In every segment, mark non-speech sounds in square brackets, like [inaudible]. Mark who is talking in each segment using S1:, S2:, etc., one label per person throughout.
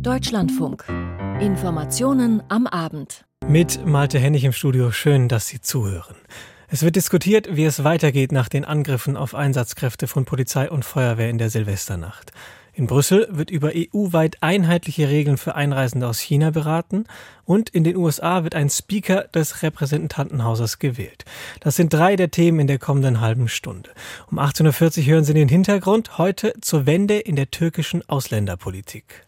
S1: Deutschlandfunk. Informationen am Abend.
S2: Mit Malte Hennig im Studio. Schön, dass Sie zuhören. Es wird diskutiert, wie es weitergeht nach den Angriffen auf Einsatzkräfte von Polizei und Feuerwehr in der Silvesternacht. In Brüssel wird über EU-weit einheitliche Regeln für Einreisende aus China beraten und in den USA wird ein Speaker des Repräsentantenhauses gewählt. Das sind drei der Themen in der kommenden halben Stunde. Um 18.40 Uhr hören Sie den Hintergrund heute zur Wende in der türkischen Ausländerpolitik.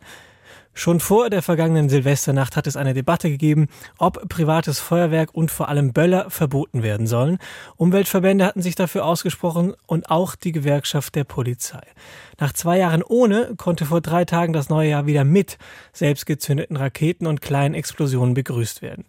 S2: Schon vor der vergangenen Silvesternacht hat es eine Debatte gegeben, ob privates Feuerwerk und vor allem Böller verboten werden sollen. Umweltverbände hatten sich dafür ausgesprochen und auch die Gewerkschaft der Polizei. Nach zwei Jahren ohne konnte vor drei Tagen das neue Jahr wieder mit selbstgezündeten Raketen und kleinen Explosionen begrüßt werden.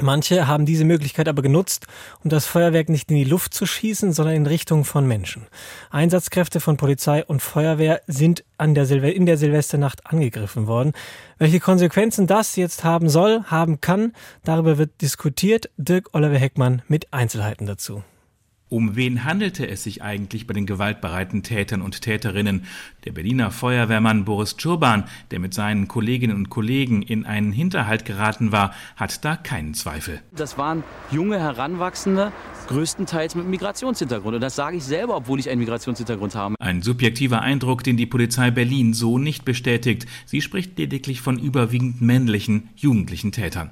S2: Manche haben diese Möglichkeit aber genutzt, um das Feuerwerk nicht in die Luft zu schießen, sondern in Richtung von Menschen. Einsatzkräfte von Polizei und Feuerwehr sind an der Silve in der Silvesternacht angegriffen worden. Welche Konsequenzen das jetzt haben soll, haben kann, darüber wird diskutiert. Dirk Oliver Heckmann mit Einzelheiten dazu.
S3: Um wen handelte es sich eigentlich bei den gewaltbereiten Tätern und Täterinnen? Der Berliner Feuerwehrmann Boris Czurban, der mit seinen Kolleginnen und Kollegen in einen Hinterhalt geraten war, hat da keinen Zweifel.
S4: Das waren junge Heranwachsende, größtenteils mit Migrationshintergrund. Und das sage ich selber, obwohl ich einen Migrationshintergrund habe.
S3: Ein subjektiver Eindruck, den die Polizei Berlin so nicht bestätigt. Sie spricht lediglich von überwiegend männlichen, jugendlichen Tätern.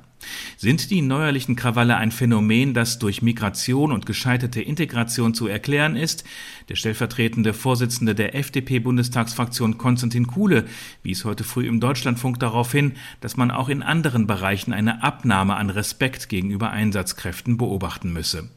S3: Sind die neuerlichen Krawalle ein Phänomen, das durch Migration und gescheiterte Integration zu erklären ist? Der stellvertretende Vorsitzende der FDP-Bundestagsfraktion Konstantin Kuhle wies heute früh im Deutschlandfunk darauf hin, dass man auch in anderen Bereichen eine Abnahme an Respekt gegenüber Einsatzkräften beobachten müsse.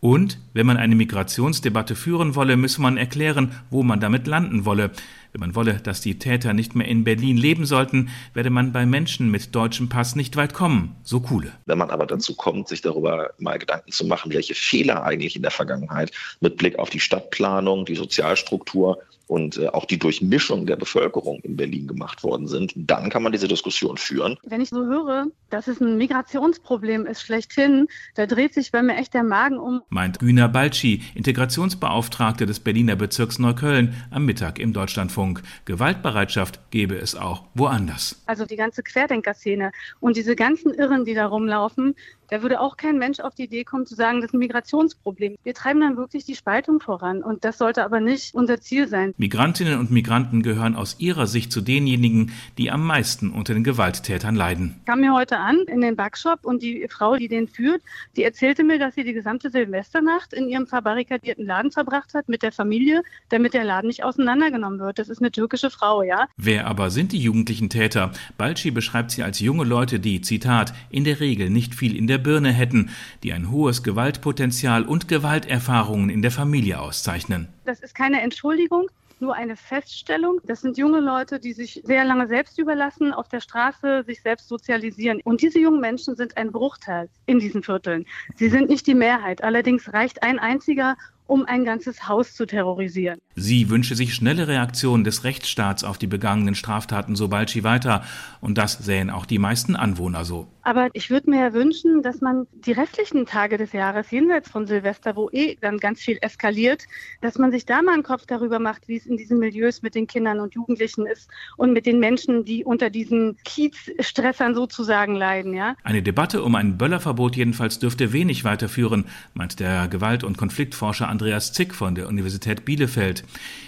S3: Und wenn man eine Migrationsdebatte führen wolle, müsse man erklären, wo man damit landen wolle. Wenn man wolle, dass die Täter nicht mehr in Berlin leben sollten, werde man bei Menschen mit deutschem Pass nicht weit kommen. So coole.
S5: Wenn man aber dazu kommt, sich darüber mal Gedanken zu machen, welche Fehler eigentlich in der Vergangenheit mit Blick auf die Stadtplanung, die Sozialstruktur und äh, auch die Durchmischung der Bevölkerung in Berlin gemacht worden sind, dann kann man diese Diskussion führen.
S6: Wenn ich so höre, dass es ein Migrationsproblem ist schlechthin, da dreht sich bei mir echt der Magen um.
S3: Meint Güner Balci, Integrationsbeauftragte des Berliner Bezirks Neukölln, am Mittag im Deutschlandfunk. Gewaltbereitschaft gebe es auch woanders.
S6: Also die ganze Querdenkerszene und diese ganzen Irren, die da rumlaufen, da würde auch kein Mensch auf die Idee kommen zu sagen, das ist ein Migrationsproblem. Wir treiben dann wirklich die Spaltung voran und das sollte aber nicht unser Ziel sein.
S3: Migrantinnen und Migranten gehören aus ihrer Sicht zu denjenigen, die am meisten unter den Gewalttätern leiden.
S6: Ich kam mir heute an in den Backshop und die Frau, die den führt, die erzählte mir, dass sie die gesamte Silvesternacht in ihrem verbarrikadierten Laden verbracht hat mit der Familie, damit der Laden nicht auseinandergenommen wird. Das ist eine türkische Frau, ja.
S3: Wer aber sind die jugendlichen Täter? Balci beschreibt sie als junge Leute, die, Zitat, in der Regel nicht viel in der Birne hätten, die ein hohes Gewaltpotenzial und Gewalterfahrungen in der Familie auszeichnen.
S6: Das ist keine Entschuldigung, nur eine Feststellung. Das sind junge Leute, die sich sehr lange selbst überlassen, auf der Straße sich selbst sozialisieren. Und diese jungen Menschen sind ein Bruchteil in diesen Vierteln. Sie sind nicht die Mehrheit. Allerdings reicht ein einziger um ein ganzes Haus zu terrorisieren.
S3: Sie wünsche sich schnelle Reaktionen des Rechtsstaats auf die begangenen Straftaten, sobald sie weiter. Und das sähen auch die meisten Anwohner so.
S6: Aber ich würde mir ja wünschen, dass man die restlichen Tage des Jahres jenseits von Silvester, wo eh dann ganz viel eskaliert, dass man sich da mal einen Kopf darüber macht, wie es in diesen Milieus mit den Kindern und Jugendlichen ist und mit den Menschen, die unter diesen Kiezstressern sozusagen leiden. Ja?
S3: Eine Debatte um ein Böllerverbot jedenfalls dürfte wenig weiterführen, meint der Gewalt- und Konfliktforscher Andreas Zick von der Universität Bielefeld.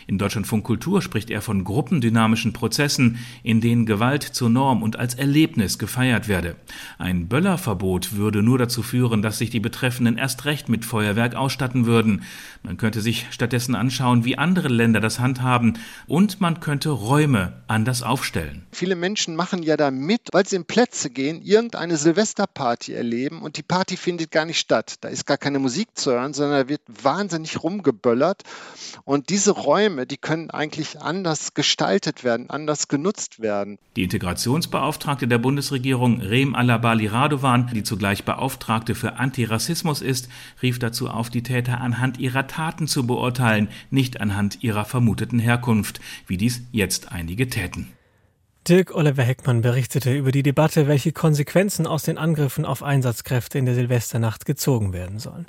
S3: In Deutschlandfunk Kultur spricht er von gruppendynamischen Prozessen, in denen Gewalt zur Norm und als Erlebnis gefeiert werde. Ein Böllerverbot würde nur dazu führen, dass sich die Betreffenden erst recht mit Feuerwerk ausstatten würden. Man könnte sich stattdessen anschauen, wie andere Länder das handhaben und man könnte Räume anders aufstellen.
S7: Viele Menschen machen ja da mit, weil sie in Plätze gehen, irgendeine Silvesterparty erleben und die Party findet gar nicht statt. Da ist gar keine Musik zu hören, sondern da wird wahnsinnig wahnsinnig rumgeböllert. Und diese Räume, die können eigentlich anders gestaltet werden, anders genutzt werden.
S3: Die Integrationsbeauftragte der Bundesregierung, Rem Alabali Radovan, die zugleich Beauftragte für Antirassismus ist, rief dazu auf, die Täter anhand ihrer Taten zu beurteilen, nicht anhand ihrer vermuteten Herkunft, wie dies jetzt einige täten.
S2: Dirk Oliver Heckmann berichtete über die Debatte, welche Konsequenzen aus den Angriffen auf Einsatzkräfte in der Silvesternacht gezogen werden sollen.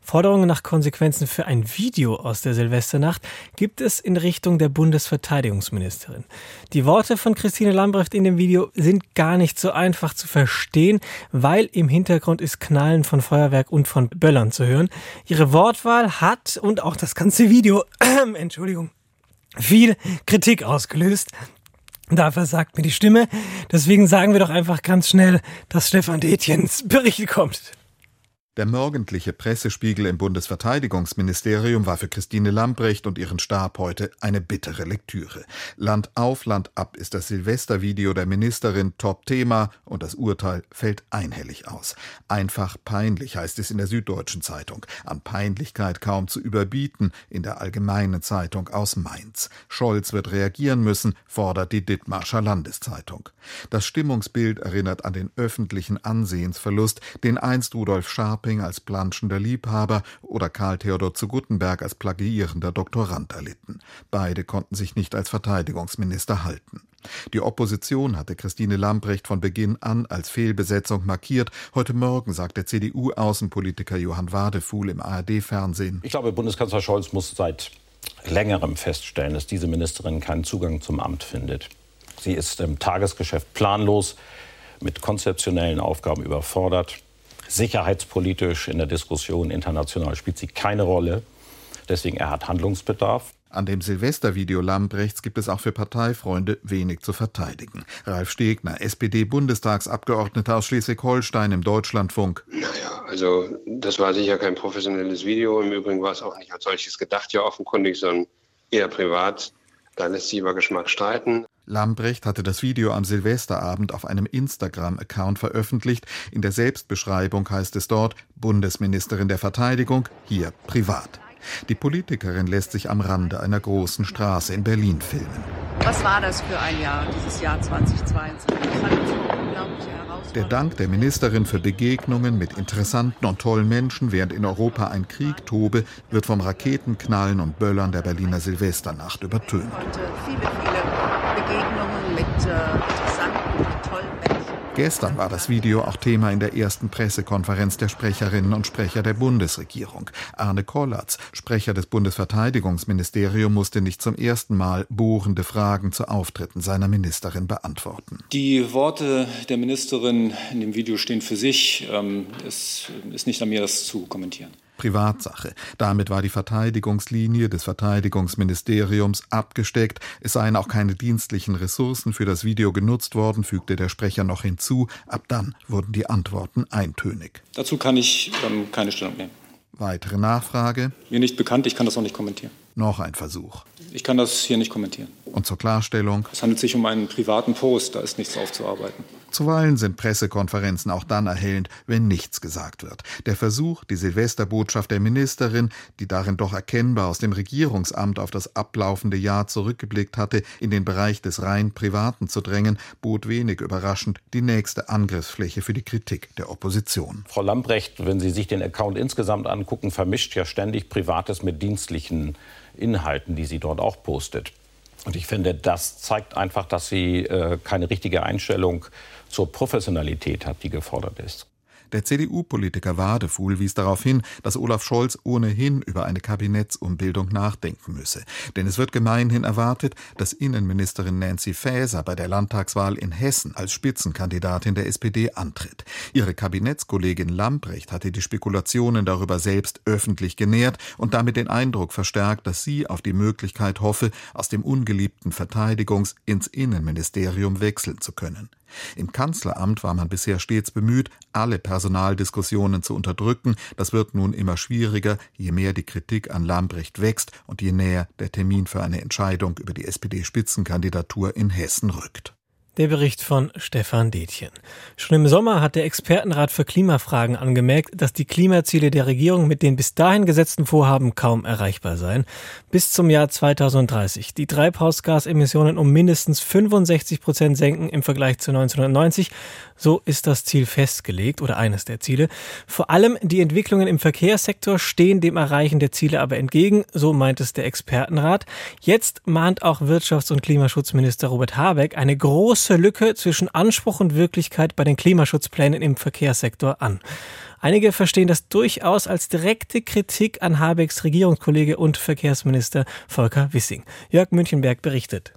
S2: Forderungen nach Konsequenzen für ein Video aus der Silvesternacht gibt es in Richtung der Bundesverteidigungsministerin. Die Worte von Christine Lambrecht in dem Video sind gar nicht so einfach zu verstehen, weil im Hintergrund ist Knallen von Feuerwerk und von Böllern zu hören. Ihre Wortwahl hat und auch das ganze Video, [clears throat] Entschuldigung, viel Kritik ausgelöst. Da versagt mir die Stimme. Deswegen sagen wir doch einfach ganz schnell, dass Stefan Detjens Bericht kommt.
S8: Der morgendliche Pressespiegel im Bundesverteidigungsministerium war für Christine Lambrecht und ihren Stab heute eine bittere Lektüre. Land auf, Land ab ist das Silvestervideo der Ministerin Top-Thema und das Urteil fällt einhellig aus. Einfach peinlich heißt es in der Süddeutschen Zeitung. An Peinlichkeit kaum zu überbieten in der Allgemeinen Zeitung aus Mainz. Scholz wird reagieren müssen, fordert die Dithmarscher Landeszeitung. Das Stimmungsbild erinnert an den öffentlichen Ansehensverlust, den einst Rudolf Scharp Scharping als planschender Liebhaber oder Karl Theodor zu Guttenberg als plagiierender Doktorand erlitten. Beide konnten sich nicht als Verteidigungsminister halten. Die Opposition hatte Christine Lambrecht von Beginn an als Fehlbesetzung markiert. Heute Morgen sagt der CDU-Außenpolitiker Johann Wadefuhl im ARD-Fernsehen.
S9: Ich glaube, Bundeskanzler Scholz muss seit längerem feststellen, dass diese Ministerin keinen Zugang zum Amt findet. Sie ist im Tagesgeschäft planlos, mit konzeptionellen Aufgaben überfordert. Sicherheitspolitisch in der Diskussion international spielt sie keine Rolle. Deswegen er hat Handlungsbedarf.
S8: An dem Silvestervideo Lambrechts gibt es auch für Parteifreunde wenig zu verteidigen. Ralf Stegner, SPD-Bundestagsabgeordneter aus Schleswig-Holstein im Deutschlandfunk.
S10: Naja, also das war sicher kein professionelles Video. Im Übrigen war es auch nicht als solches gedacht, ja offenkundig, sondern eher privat. Da lässt sich über Geschmack streiten.
S8: Lambrecht hatte das Video am Silvesterabend auf einem Instagram-Account veröffentlicht. In der Selbstbeschreibung heißt es dort Bundesministerin der Verteidigung, hier privat. Die Politikerin lässt sich am Rande einer großen Straße in Berlin filmen.
S11: Was war das für ein Jahr, dieses Jahr 2022?
S8: Der Dank der Ministerin für Begegnungen mit interessanten und tollen Menschen, während in Europa ein Krieg tobe, wird vom Raketenknallen und Böllern der Berliner Silvesternacht übertönt.
S11: Viele, viele Begegnungen mit äh, interessanten, tollen Menschen.
S8: Gestern war das Video auch Thema in der ersten Pressekonferenz der Sprecherinnen und Sprecher der Bundesregierung. Arne Kollatz, Sprecher des Bundesverteidigungsministeriums, musste nicht zum ersten Mal bohrende Fragen zu Auftritten seiner Ministerin beantworten.
S12: Die Worte der Ministerin in dem Video stehen für sich. Ähm, es ist nicht an mir, das zu kommentieren.
S8: Privatsache. Damit war die Verteidigungslinie des Verteidigungsministeriums abgesteckt. Es seien auch keine dienstlichen Ressourcen für das Video genutzt worden, fügte der Sprecher noch hinzu. Ab dann wurden die Antworten eintönig.
S12: Dazu kann ich ähm, keine Stellung nehmen.
S8: Weitere Nachfrage?
S12: Mir nicht bekannt, ich kann das auch nicht kommentieren.
S8: Noch ein Versuch.
S12: Ich kann das hier nicht kommentieren.
S8: Und zur Klarstellung?
S12: Es handelt sich um einen privaten Post, da ist nichts aufzuarbeiten.
S8: Zuweilen sind Pressekonferenzen auch dann erhellend, wenn nichts gesagt wird. Der Versuch, die Silvesterbotschaft der Ministerin, die darin doch erkennbar aus dem Regierungsamt auf das ablaufende Jahr zurückgeblickt hatte, in den Bereich des rein Privaten zu drängen, bot wenig überraschend die nächste Angriffsfläche für die Kritik der Opposition.
S9: Frau Lambrecht, wenn Sie sich den Account insgesamt angucken, vermischt ja ständig Privates mit dienstlichen Inhalten, die sie dort auch postet. Und ich finde, das zeigt einfach, dass sie äh, keine richtige Einstellung zur Professionalität hat, die gefordert ist.
S8: Der CDU-Politiker Wadefuhl wies darauf hin, dass Olaf Scholz ohnehin über eine Kabinettsumbildung nachdenken müsse. Denn es wird gemeinhin erwartet, dass Innenministerin Nancy Faeser bei der Landtagswahl in Hessen als Spitzenkandidatin der SPD antritt. Ihre Kabinettskollegin Lamprecht hatte die Spekulationen darüber selbst öffentlich genährt und damit den Eindruck verstärkt, dass sie auf die Möglichkeit hoffe, aus dem ungeliebten Verteidigungs- ins Innenministerium wechseln zu können. Im Kanzleramt war man bisher stets bemüht, alle Personaldiskussionen zu unterdrücken. Das wird nun immer schwieriger, je mehr die Kritik an Lambrecht wächst und je näher der Termin für eine Entscheidung über die SPD-Spitzenkandidatur in Hessen rückt.
S2: Der Bericht von Stefan Detjen. Schon im Sommer hat der Expertenrat für Klimafragen angemerkt, dass die Klimaziele der Regierung mit den bis dahin gesetzten Vorhaben kaum erreichbar seien. Bis zum Jahr 2030 die Treibhausgasemissionen um mindestens 65 Prozent senken im Vergleich zu 1990. So ist das Ziel festgelegt oder eines der Ziele. Vor allem die Entwicklungen im Verkehrssektor stehen dem Erreichen der Ziele aber entgegen, so meint es der Expertenrat. Jetzt mahnt auch Wirtschafts- und Klimaschutzminister Robert Habeck eine große Lücke zwischen Anspruch und Wirklichkeit bei den Klimaschutzplänen im Verkehrssektor an. Einige verstehen das durchaus als direkte Kritik an Habecks Regierungskollege und Verkehrsminister Volker Wissing. Jörg Münchenberg berichtet.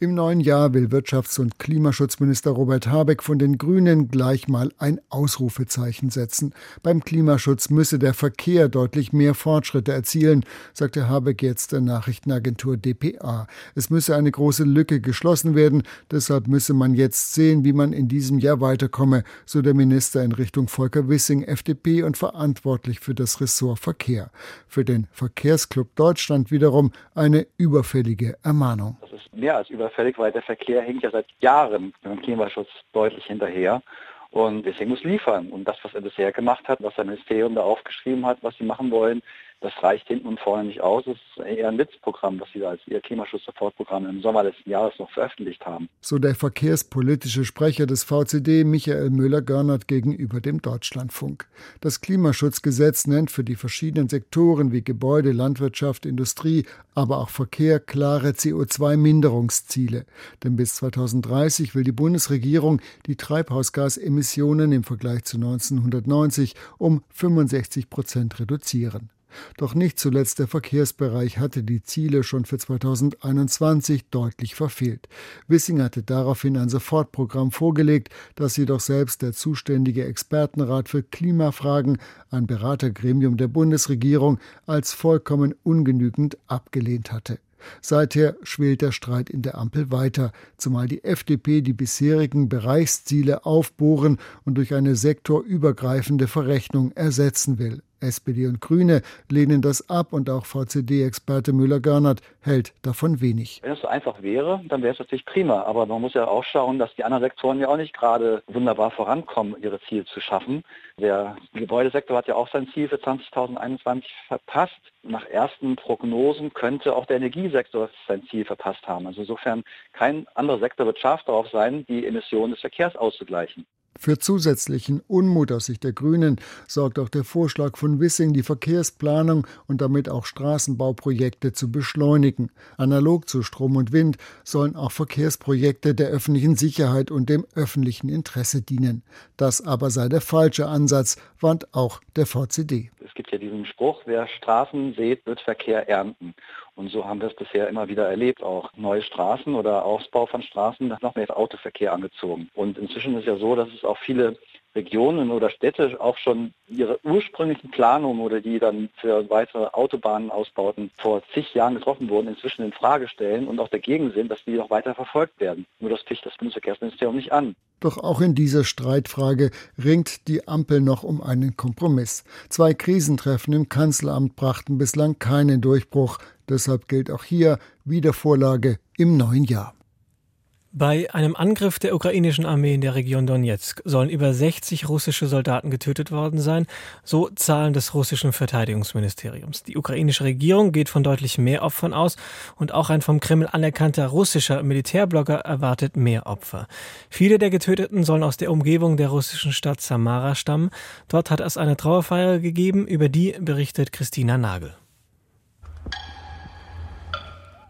S13: Im neuen Jahr will Wirtschafts- und Klimaschutzminister Robert Habeck von den Grünen gleich mal ein Ausrufezeichen setzen. Beim Klimaschutz müsse der Verkehr deutlich mehr Fortschritte erzielen, sagte Habeck jetzt der Nachrichtenagentur dpa. Es müsse eine große Lücke geschlossen werden, deshalb müsse man jetzt sehen, wie man in diesem Jahr weiterkomme, so der Minister in Richtung Volker Wissing, FDP und verantwortlich für das Ressort Verkehr. Für den Verkehrsclub Deutschland wiederum eine überfällige Ermahnung.
S14: Das ist mehr als überfällig überfällig, weil der Verkehr hängt ja seit Jahren beim Klimaschutz deutlich hinterher. Und deswegen muss liefern. Und das, was er bisher gemacht hat, was sein Ministerium da aufgeschrieben hat, was sie machen wollen, das reicht hinten und vorne nicht aus. Es ist eher ein Witzprogramm, was Sie als Ihr Klimaschutz-Sofortprogramm im Sommer letzten Jahres noch veröffentlicht haben.
S13: So der verkehrspolitische Sprecher des VCD, Michael Müller-Görnert, gegenüber dem Deutschlandfunk. Das Klimaschutzgesetz nennt für die verschiedenen Sektoren wie Gebäude, Landwirtschaft, Industrie, aber auch Verkehr klare CO2-Minderungsziele. Denn bis 2030 will die Bundesregierung die Treibhausgasemissionen im Vergleich zu 1990 um 65 Prozent reduzieren. Doch nicht zuletzt der Verkehrsbereich hatte die Ziele schon für 2021 deutlich verfehlt. Wissing hatte daraufhin ein Sofortprogramm vorgelegt, das jedoch selbst der zuständige Expertenrat für Klimafragen, ein Beratergremium der Bundesregierung, als vollkommen ungenügend abgelehnt hatte. Seither schwelt der Streit in der Ampel weiter, zumal die FDP die bisherigen Bereichsziele aufbohren und durch eine sektorübergreifende Verrechnung ersetzen will. SPD und Grüne lehnen das ab und auch VCD-Experte Müller-Görnert hält davon wenig.
S14: Wenn es so einfach wäre, dann wäre es natürlich prima. Aber man muss ja auch schauen, dass die anderen Sektoren ja auch nicht gerade wunderbar vorankommen, ihre Ziele zu schaffen. Der Gebäudesektor hat ja auch sein Ziel für 2021 verpasst. Nach ersten Prognosen könnte auch der Energiesektor sein Ziel verpasst haben. Also insofern kein anderer Sektor wird scharf darauf sein, die Emissionen des Verkehrs auszugleichen.
S13: Für zusätzlichen Unmut aus Sicht der Grünen sorgt auch der Vorschlag von Wissing, die Verkehrsplanung und damit auch Straßenbauprojekte zu beschleunigen. Analog zu Strom und Wind sollen auch Verkehrsprojekte der öffentlichen Sicherheit und dem öffentlichen Interesse dienen. Das aber sei der falsche Ansatz, warnt auch der VCD.
S14: Es gibt ja diesen Spruch, wer Straßen sät, wird Verkehr ernten. Und so haben wir es bisher immer wieder erlebt, auch neue Straßen oder Ausbau von Straßen, noch mehr Autoverkehr angezogen. Und inzwischen ist ja so, dass es auch viele Regionen oder Städte auch schon ihre ursprünglichen Planungen oder die dann für weitere Autobahnenausbauten vor zig Jahren getroffen wurden, inzwischen in Frage stellen und auch dagegen sind, dass die noch weiter verfolgt werden. Nur das ficht das Bundesverkehrsministerium nicht an.
S13: Doch auch in dieser Streitfrage ringt die Ampel noch um einen Kompromiss. Zwei Krisentreffen im Kanzleramt brachten bislang keinen Durchbruch. Deshalb gilt auch hier Wiedervorlage im neuen Jahr.
S2: Bei einem Angriff der ukrainischen Armee in der Region Donetsk sollen über 60 russische Soldaten getötet worden sein, so Zahlen des russischen Verteidigungsministeriums. Die ukrainische Regierung geht von deutlich mehr Opfern aus und auch ein vom Kreml anerkannter russischer Militärblogger erwartet mehr Opfer. Viele der Getöteten sollen aus der Umgebung der russischen Stadt Samara stammen. Dort hat es eine Trauerfeier gegeben, über die berichtet Christina Nagel.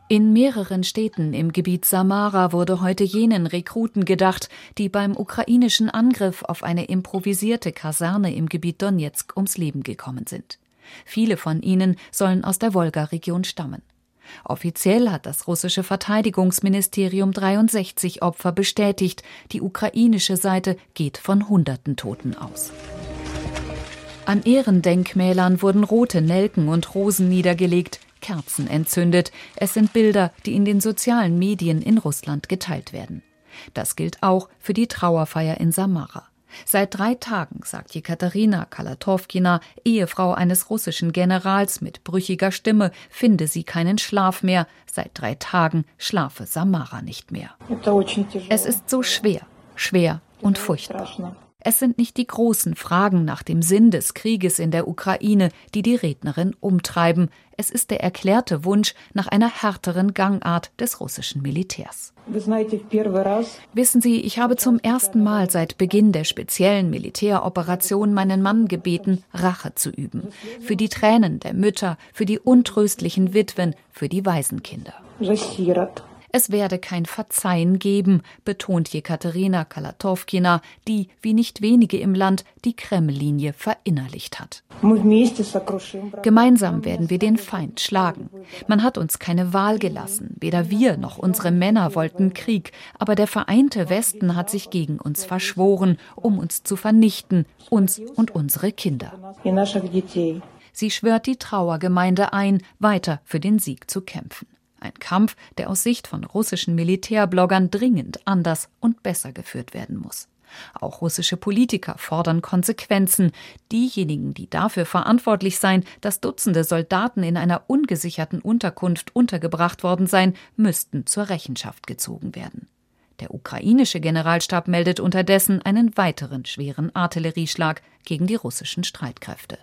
S15: In mehreren Städten im Gebiet Samara wurde heute jenen Rekruten gedacht, die beim ukrainischen Angriff auf eine improvisierte Kaserne im Gebiet Donetsk ums Leben gekommen sind. Viele von ihnen sollen aus der Wolga-Region stammen. Offiziell hat das russische Verteidigungsministerium 63 Opfer bestätigt. Die ukrainische Seite geht von Hunderten Toten aus. An Ehrendenkmälern wurden rote Nelken und Rosen niedergelegt. Kerzen entzündet. Es sind Bilder, die in den sozialen Medien in Russland geteilt werden. Das gilt auch für die Trauerfeier in Samara. Seit drei Tagen, sagt Jekaterina Kalatowkina, Ehefrau eines russischen Generals mit brüchiger Stimme, finde sie keinen Schlaf mehr. Seit drei Tagen schlafe Samara nicht mehr. Es ist so schwer, schwer und furchtbar. Es sind nicht die großen Fragen nach dem Sinn des Krieges in der Ukraine, die die Rednerin umtreiben. Es ist der erklärte Wunsch nach einer härteren Gangart des russischen Militärs. Wissen Sie, ich habe zum ersten Mal seit Beginn der speziellen Militäroperation meinen Mann gebeten, Rache zu üben. Für die Tränen der Mütter, für die untröstlichen Witwen, für die Waisenkinder. Es werde kein Verzeihen geben, betont Jekaterina Kalatowkina, die, wie nicht wenige im Land, die Kreml-Linie verinnerlicht hat. Gemeinsam werden wir den Feind schlagen. Man hat uns keine Wahl gelassen. Weder wir noch unsere Männer wollten Krieg, aber der vereinte Westen hat sich gegen uns verschworen, um uns zu vernichten, uns und unsere Kinder. Sie schwört die Trauergemeinde ein, weiter für den Sieg zu kämpfen. Ein Kampf, der aus Sicht von russischen Militärbloggern dringend anders und besser geführt werden muss. Auch russische Politiker fordern Konsequenzen. Diejenigen, die dafür verantwortlich seien, dass Dutzende Soldaten in einer ungesicherten Unterkunft untergebracht worden seien, müssten zur Rechenschaft gezogen werden. Der ukrainische Generalstab meldet unterdessen einen weiteren schweren Artillerieschlag gegen die russischen Streitkräfte.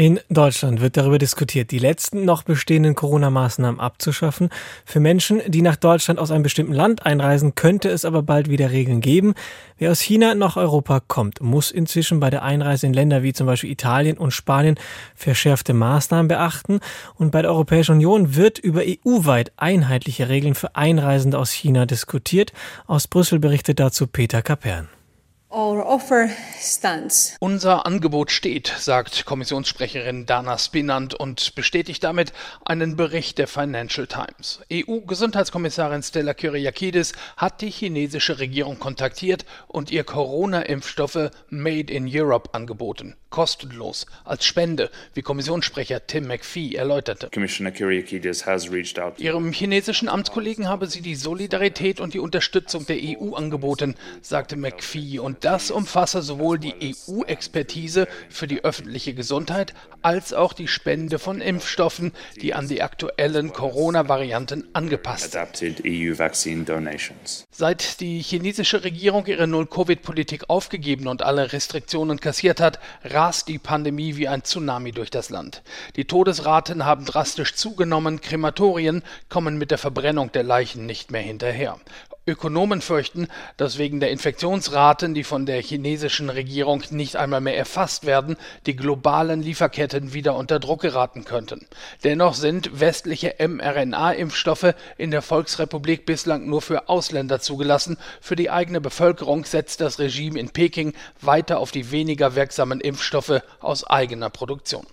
S2: In Deutschland wird darüber diskutiert, die letzten noch bestehenden Corona-Maßnahmen abzuschaffen. Für Menschen, die nach Deutschland aus einem bestimmten Land einreisen, könnte es aber bald wieder Regeln geben. Wer aus China nach Europa kommt, muss inzwischen bei der Einreise in Länder wie zum Beispiel Italien und Spanien verschärfte Maßnahmen beachten. Und bei der Europäischen Union wird über EU-weit einheitliche Regeln für Einreisende aus China diskutiert. Aus Brüssel berichtet dazu Peter Kapern.
S16: Unser Angebot steht, sagt Kommissionssprecherin Dana Spinant und bestätigt damit einen Bericht der Financial Times. EU-Gesundheitskommissarin Stella Kyriakidis hat die chinesische Regierung kontaktiert und ihr Corona-Impfstoffe Made in Europe angeboten kostenlos als Spende, wie Kommissionssprecher Tim McPhee erläuterte. Ihrem chinesischen Amtskollegen habe sie die Solidarität und die Unterstützung der EU angeboten, sagte McPhee, und das umfasse sowohl die EU-Expertise für die öffentliche Gesundheit als auch die Spende von Impfstoffen, die an die aktuellen Corona-Varianten angepasst sind. E Seit die chinesische Regierung ihre Null-Covid-Politik aufgegeben und alle Restriktionen kassiert hat, rast die Pandemie wie ein Tsunami durch das Land. Die Todesraten haben drastisch zugenommen, Krematorien kommen mit der Verbrennung der Leichen nicht mehr hinterher. Ökonomen fürchten, dass wegen der Infektionsraten, die von der chinesischen Regierung nicht einmal mehr erfasst werden, die globalen Lieferketten wieder unter Druck geraten könnten. Dennoch sind westliche mRNA-Impfstoffe in der Volksrepublik bislang nur für Ausländer zugelassen. Für die eigene Bevölkerung setzt das Regime in Peking weiter auf die weniger wirksamen Impfstoffe aus eigener Produktion.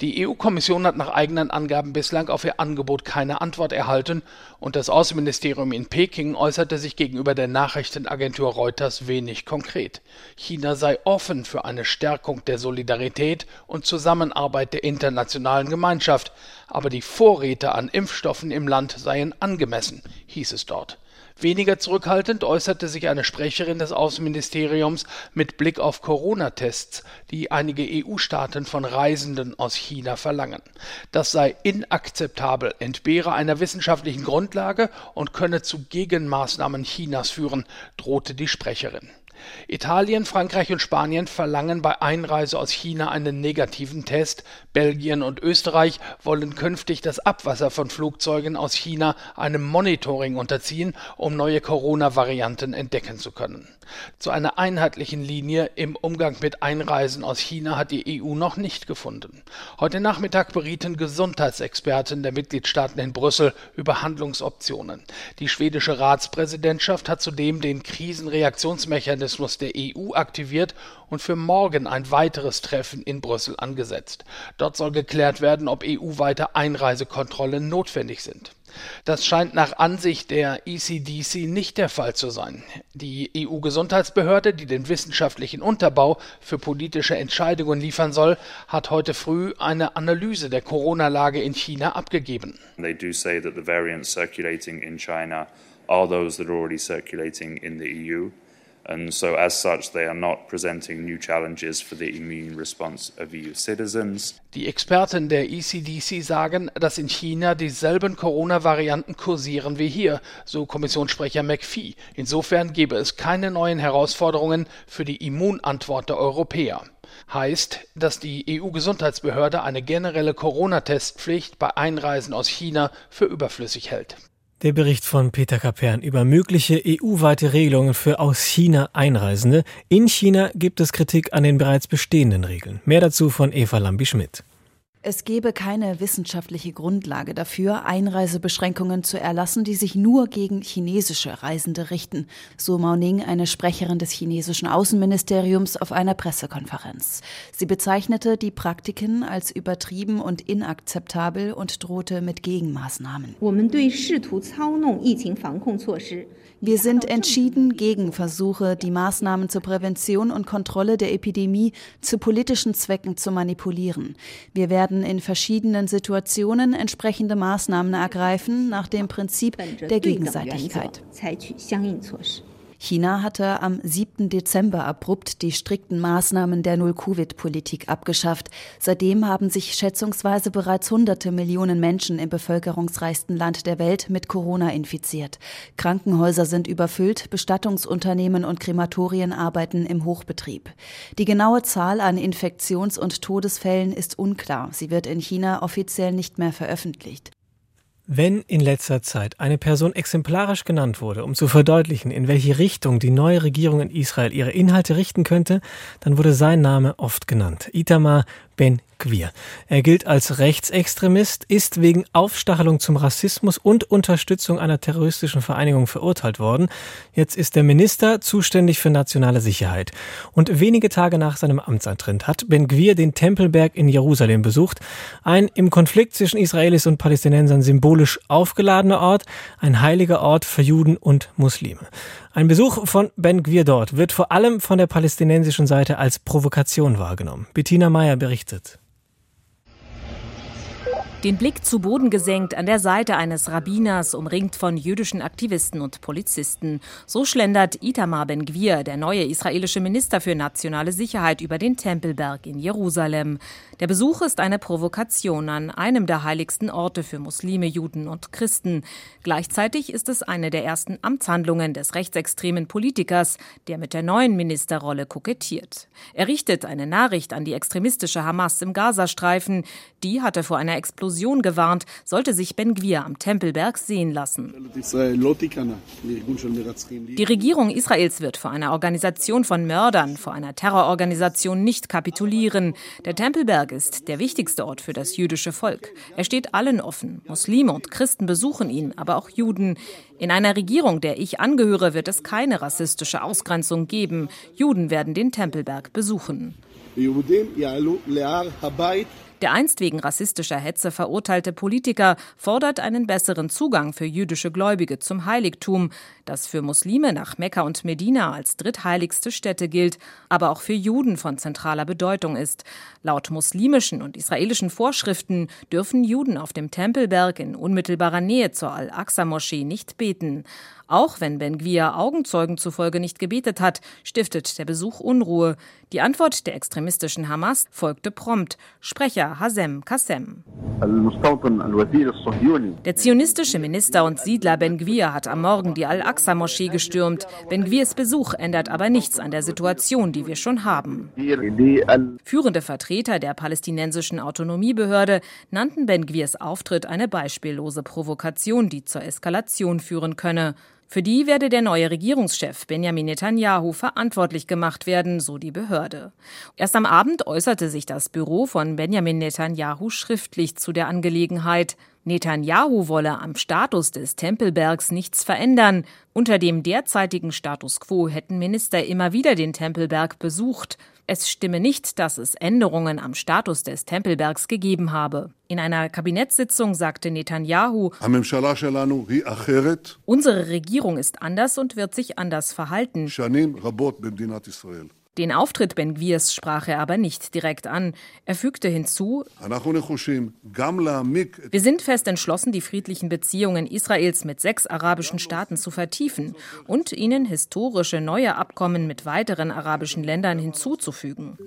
S16: Die EU-Kommission hat nach eigenen Angaben bislang auf ihr Angebot keine Antwort erhalten und das Außenministerium in Peking äußerte sich gegenüber der Nachrichtenagentur Reuters wenig konkret. China sei offen für eine Stärkung der Solidarität und Zusammenarbeit der internationalen Gemeinschaft, aber die Vorräte an Impfstoffen im Land seien angemessen, hieß es dort. Weniger zurückhaltend äußerte sich eine Sprecherin des Außenministeriums mit Blick auf Corona-Tests, die einige EU-Staaten von Reisenden aus China verlangen. Das sei inakzeptabel, entbehre einer wissenschaftlichen Grundlage und könne zu Gegenmaßnahmen Chinas führen, drohte die Sprecherin. Italien, Frankreich und Spanien verlangen bei Einreise aus China einen negativen Test. Belgien und Österreich wollen künftig das Abwasser von Flugzeugen aus China einem Monitoring unterziehen, um neue Corona-Varianten entdecken zu können. Zu einer einheitlichen Linie im Umgang mit Einreisen aus China hat die EU noch nicht gefunden. Heute Nachmittag berieten Gesundheitsexperten der Mitgliedstaaten in Brüssel über Handlungsoptionen. Die schwedische Ratspräsidentschaft hat zudem den Krisenreaktionsmechanismus Mechanismus der EU aktiviert und für morgen ein weiteres Treffen in Brüssel angesetzt. Dort soll geklärt werden, ob EU-weite Einreisekontrollen notwendig sind. Das scheint nach Ansicht der ECDC nicht der Fall zu sein. Die EU-Gesundheitsbehörde, die den wissenschaftlichen Unterbau für politische Entscheidungen liefern soll, hat heute früh eine Analyse der Corona-Lage in China abgegeben. They do say that the variants circulating in China are those that are already circulating in the EU. And so, as such, they are not presenting new challenges for the immune response of EU citizens. Die Experten der ECDC sagen, dass in China dieselben Corona-Varianten kursieren wie hier, so Kommissionssprecher McPhee. Insofern gebe es keine neuen Herausforderungen für die Immunantwort der Europäer. Heißt, dass die EU-Gesundheitsbehörde eine generelle Corona-Testpflicht bei Einreisen aus China für überflüssig hält.
S2: Der Bericht von Peter Kapern über mögliche EU-weite Regelungen für aus China Einreisende. In China gibt es Kritik an den bereits bestehenden Regeln. Mehr dazu von Eva Lambi-Schmidt.
S17: Es gebe keine wissenschaftliche Grundlage dafür, Einreisebeschränkungen zu erlassen, die sich nur gegen chinesische Reisende richten, so Mao Ning, eine Sprecherin des chinesischen Außenministeriums, auf einer Pressekonferenz. Sie bezeichnete die Praktiken als übertrieben und inakzeptabel und drohte mit Gegenmaßnahmen. Wir sind entschieden gegen Versuche, die Maßnahmen zur Prävention und Kontrolle der Epidemie zu politischen Zwecken zu manipulieren. Wir werden in verschiedenen Situationen entsprechende Maßnahmen ergreifen nach dem Prinzip der Gegenseitigkeit. China hatte am 7. Dezember abrupt die strikten Maßnahmen der Null-Covid-Politik abgeschafft. Seitdem haben sich schätzungsweise bereits hunderte Millionen Menschen im bevölkerungsreichsten Land der Welt mit Corona infiziert. Krankenhäuser sind überfüllt, Bestattungsunternehmen und Krematorien arbeiten im Hochbetrieb. Die genaue Zahl an Infektions- und Todesfällen ist unklar. Sie wird in China offiziell nicht mehr veröffentlicht.
S2: Wenn in letzter Zeit eine Person exemplarisch genannt wurde, um zu verdeutlichen, in welche Richtung die neue Regierung in Israel ihre Inhalte richten könnte, dann wurde sein Name oft genannt. Itamar Ben Gvir. Er gilt als Rechtsextremist, ist wegen Aufstachelung zum Rassismus und Unterstützung einer terroristischen Vereinigung verurteilt worden. Jetzt ist der Minister zuständig für nationale Sicherheit. Und wenige Tage nach seinem Amtsantritt hat Ben Gvir den Tempelberg in Jerusalem besucht. Ein im Konflikt zwischen Israelis und Palästinensern symbolisch aufgeladener Ort, ein heiliger Ort für Juden und Muslime. Ein Besuch von Ben Gvir dort wird vor allem von der palästinensischen Seite als Provokation wahrgenommen. Bettina Meyer berichtet.
S18: Den Blick zu Boden gesenkt an der Seite eines Rabbiners, umringt von jüdischen Aktivisten und Polizisten. So schlendert Itamar Ben-Gvir, der neue israelische Minister für nationale Sicherheit, über den Tempelberg in Jerusalem. Der Besuch ist eine Provokation an einem der heiligsten Orte für Muslime, Juden und Christen. Gleichzeitig ist es eine der ersten Amtshandlungen des rechtsextremen Politikers, der mit der neuen Ministerrolle kokettiert. Er richtet eine Nachricht an die extremistische Hamas im Gazastreifen. Die hatte vor einer Explosion Explosion gewarnt, sollte sich Ben Gwir am Tempelberg sehen lassen. Die Regierung Israels wird vor einer Organisation von Mördern, vor einer Terrororganisation nicht kapitulieren. Der Tempelberg ist der wichtigste Ort für das jüdische Volk. Er steht allen offen. Muslime und Christen besuchen ihn, aber auch Juden. In einer Regierung, der ich angehöre, wird es keine rassistische Ausgrenzung geben. Juden werden den Tempelberg besuchen. Der einst wegen rassistischer Hetze verurteilte Politiker fordert einen besseren Zugang für jüdische Gläubige zum Heiligtum, das für Muslime nach Mekka und Medina als drittheiligste Stätte gilt, aber auch für Juden von zentraler Bedeutung ist. Laut muslimischen und israelischen Vorschriften dürfen Juden auf dem Tempelberg in unmittelbarer Nähe zur Al-Aqsa-Moschee nicht beten. Auch wenn Ben Gwir Augenzeugen zufolge nicht gebetet hat, stiftet der Besuch Unruhe. Die Antwort der extremistischen Hamas folgte prompt. Sprecher Hasem Kassem. Der zionistische Minister und Siedler Ben Gwir hat am Morgen die Al-Aqsa-Moschee gestürmt. Ben Gwirs Besuch ändert aber nichts an der Situation, die wir schon haben. Führende Vertreter der palästinensischen Autonomiebehörde nannten Ben Gwirs Auftritt eine beispiellose Provokation, die zur Eskalation führen könne. Für die werde der neue Regierungschef Benjamin Netanyahu verantwortlich gemacht werden, so die Behörde. Erst am Abend äußerte sich das Büro von Benjamin Netanyahu schriftlich zu der Angelegenheit. Netanyahu wolle am Status des Tempelbergs nichts verändern. Unter dem derzeitigen Status quo hätten Minister immer wieder den Tempelberg besucht. Es stimme nicht, dass es Änderungen am Status des Tempelbergs gegeben habe. In einer Kabinettssitzung sagte Netanyahu, unsere Regierung ist anders und wird sich anders verhalten. Den Auftritt Ben Gwirs sprach er aber nicht direkt an. Er fügte hinzu, wir sind fest entschlossen, die friedlichen Beziehungen Israels mit sechs arabischen Staaten zu vertiefen und ihnen historische neue Abkommen mit weiteren arabischen Ländern hinzuzufügen.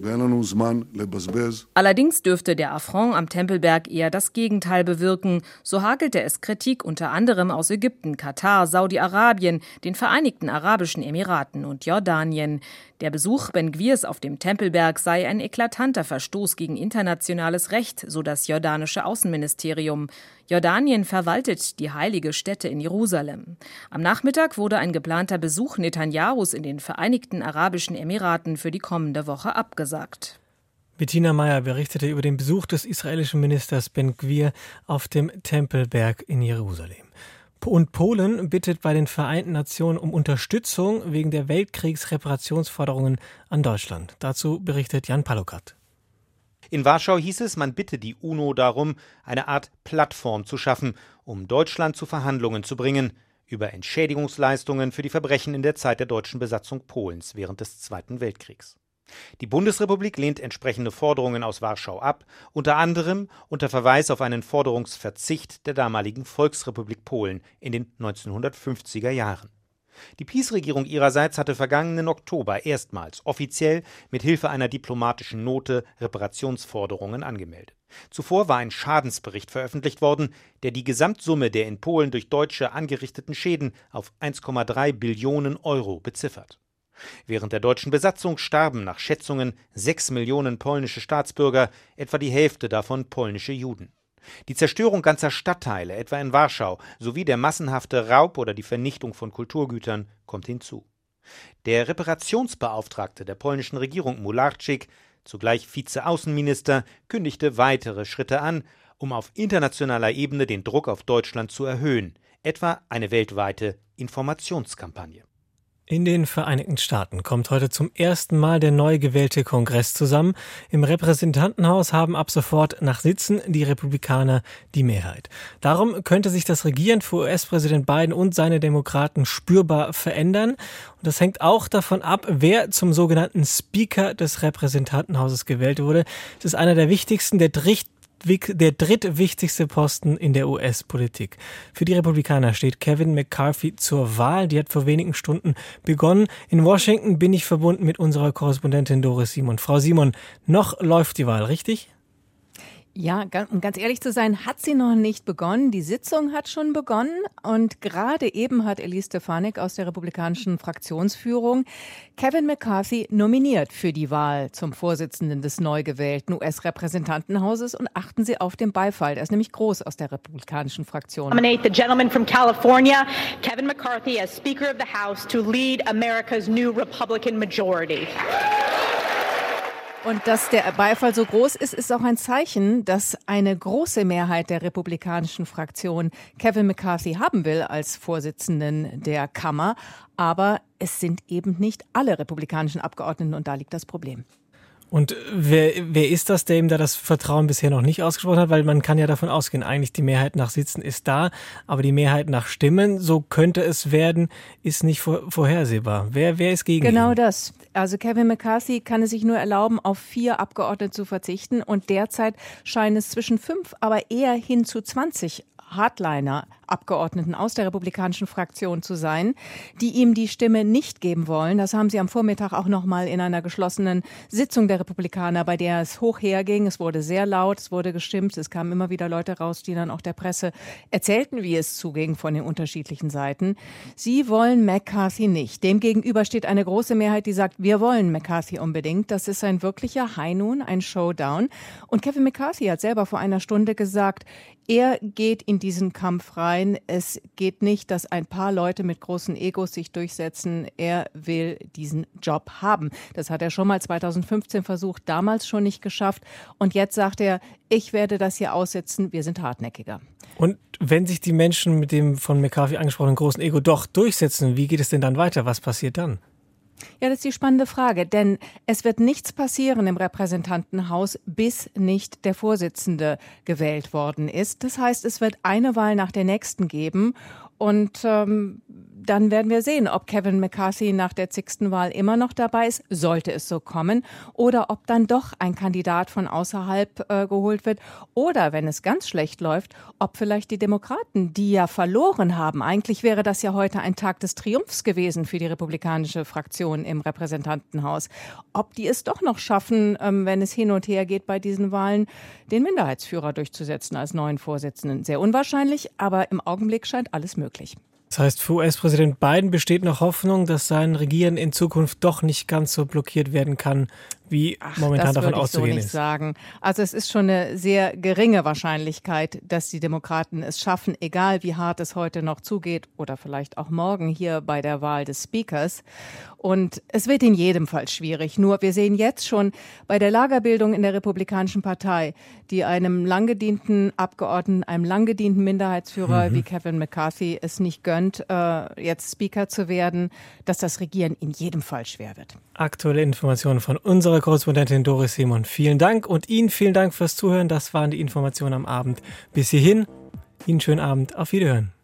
S18: Allerdings dürfte der Affront am Tempelberg eher das Gegenteil bewirken. So hagelte es Kritik unter anderem aus Ägypten, Katar, Saudi-Arabien, den Vereinigten Arabischen Emiraten und Jordanien. Der Besuch Ben Gwirs auf dem Tempelberg sei ein eklatanter Verstoß gegen internationales Recht, so das jordanische Außenministerium. Jordanien verwaltet die heilige Stätte in Jerusalem. Am Nachmittag wurde ein geplanter Besuch Netanyahus in den Vereinigten Arabischen Emiraten für die kommende Woche abgesagt.
S2: Bettina Meyer berichtete über den Besuch des israelischen Ministers Ben Gvir auf dem Tempelberg in Jerusalem. Und Polen bittet bei den Vereinten Nationen um Unterstützung wegen der Weltkriegsreparationsforderungen an Deutschland. Dazu berichtet Jan Palokat.
S19: In Warschau hieß es, man bitte die UNO darum, eine Art Plattform zu schaffen, um Deutschland zu Verhandlungen zu bringen über Entschädigungsleistungen für die Verbrechen in der Zeit der deutschen Besatzung Polens während des Zweiten Weltkriegs. Die Bundesrepublik lehnt entsprechende Forderungen aus Warschau ab, unter anderem unter Verweis auf einen Forderungsverzicht der damaligen Volksrepublik Polen in den 1950er Jahren. Die Peace-Regierung ihrerseits hatte vergangenen Oktober erstmals offiziell mit Hilfe einer diplomatischen Note Reparationsforderungen angemeldet. Zuvor war ein Schadensbericht veröffentlicht worden, der die Gesamtsumme der in Polen durch Deutsche angerichteten Schäden auf 1,3 Billionen Euro beziffert. Während der deutschen Besatzung starben nach Schätzungen sechs Millionen polnische Staatsbürger, etwa die Hälfte davon polnische Juden. Die Zerstörung ganzer Stadtteile, etwa in Warschau, sowie der massenhafte Raub oder die Vernichtung von Kulturgütern kommt hinzu. Der Reparationsbeauftragte der polnischen Regierung Mularczyk, zugleich Vizeaußenminister, kündigte weitere Schritte an, um auf internationaler Ebene den Druck auf Deutschland zu erhöhen, etwa eine weltweite Informationskampagne.
S2: In den Vereinigten Staaten kommt heute zum ersten Mal der neu gewählte Kongress zusammen. Im Repräsentantenhaus haben ab sofort nach Sitzen die Republikaner die Mehrheit. Darum könnte sich das Regieren für US-Präsident Biden und seine Demokraten spürbar verändern. Und das hängt auch davon ab, wer zum sogenannten Speaker des Repräsentantenhauses gewählt wurde. Es ist einer der wichtigsten, der der drittwichtigste Posten in der US-Politik. Für die Republikaner steht Kevin McCarthy zur Wahl. Die hat vor wenigen Stunden begonnen. In Washington bin ich verbunden mit unserer Korrespondentin Doris Simon. Frau Simon, noch läuft die Wahl, richtig?
S20: Ja, um ganz ehrlich zu sein, hat sie noch nicht begonnen. Die Sitzung hat schon begonnen und gerade eben hat Elise Stefanik aus der republikanischen Fraktionsführung Kevin McCarthy nominiert für die Wahl zum Vorsitzenden des neu gewählten US-Repräsentantenhauses und achten Sie auf den Beifall. Der ist nämlich groß aus der republikanischen Fraktion.
S21: Nominate the gentleman from California, Kevin McCarthy, as Speaker of the House to lead America's new Republican majority.
S20: Und dass der Beifall so groß ist, ist auch ein Zeichen, dass eine große Mehrheit der republikanischen Fraktion Kevin McCarthy haben will als Vorsitzenden der Kammer. Aber es sind eben nicht alle republikanischen Abgeordneten und da liegt das Problem.
S2: Und wer, wer ist das, der ihm da das Vertrauen bisher noch nicht ausgesprochen hat? Weil man kann ja davon ausgehen, eigentlich die Mehrheit nach Sitzen ist da, aber die Mehrheit nach Stimmen, so könnte es werden, ist nicht vorhersehbar. Wer, wer ist gegen
S20: Genau
S2: ihn?
S20: das. Also Kevin McCarthy kann es sich nur erlauben, auf vier Abgeordnete zu verzichten und derzeit scheinen es zwischen fünf, aber eher hin zu 20 Hardliner Abgeordneten aus der republikanischen Fraktion zu sein, die ihm die Stimme nicht geben wollen. Das haben sie am Vormittag auch noch mal in einer geschlossenen Sitzung der Republikaner, bei der es hoch herging. Es wurde sehr laut, es wurde gestimmt, es kamen immer wieder Leute raus, die dann auch der Presse erzählten, wie es zuging von den unterschiedlichen Seiten. Sie wollen McCarthy nicht. Demgegenüber steht eine große Mehrheit, die sagt, wir wollen McCarthy unbedingt. Das ist ein wirklicher High Noon, ein Showdown. Und Kevin McCarthy hat selber vor einer Stunde gesagt, er geht in diesen Kampf rein. Es geht nicht, dass ein paar Leute mit großen Egos sich durchsetzen. Er will diesen Job haben. Das hat er schon mal 2015 versucht, damals schon nicht geschafft. Und jetzt sagt er, ich werde das hier aussetzen. Wir sind hartnäckiger.
S2: Und wenn sich die Menschen mit dem von McCarthy angesprochenen großen Ego doch durchsetzen, wie geht es denn dann weiter? Was passiert dann?
S20: Ja, das ist die spannende Frage, denn es wird nichts passieren im Repräsentantenhaus, bis nicht der Vorsitzende gewählt worden ist. Das heißt, es wird eine Wahl nach der nächsten geben und ähm, dann werden wir sehen, ob Kevin McCarthy nach der zigsten Wahl immer noch dabei ist, sollte es so kommen, oder ob dann doch ein Kandidat von außerhalb äh, geholt wird, oder wenn es ganz schlecht läuft, ob vielleicht die Demokraten, die ja verloren haben, eigentlich wäre das ja heute ein Tag des Triumphs gewesen für die republikanische Fraktion im Repräsentantenhaus, ob die es doch noch schaffen, ähm, wenn es hin und her geht bei diesen Wahlen, den Minderheitsführer durchzusetzen als neuen Vorsitzenden. Sehr unwahrscheinlich, aber im Augenblick scheint alles möglich.
S2: Das heißt, für US-Präsident Biden besteht noch Hoffnung, dass sein Regieren in Zukunft doch nicht ganz so blockiert werden kann, wie Ach, momentan davon auszugehen so
S20: nicht ist. sagen. Also es ist schon eine sehr geringe Wahrscheinlichkeit, dass die Demokraten es schaffen, egal wie hart es heute noch zugeht oder vielleicht auch morgen hier bei der Wahl des Speakers. Und es wird in jedem Fall schwierig. Nur wir sehen jetzt schon bei der Lagerbildung in der Republikanischen Partei, die einem langgedienten Abgeordneten, einem langgedienten Minderheitsführer mhm. wie Kevin McCarthy es nicht gönnt, äh, jetzt Speaker zu werden, dass das Regieren in jedem Fall schwer wird.
S2: Aktuelle Informationen von unserer Korrespondentin Doris Simon. Vielen Dank und Ihnen vielen Dank fürs Zuhören. Das waren die Informationen am Abend. Bis hierhin, Ihnen schönen Abend. Auf Wiederhören.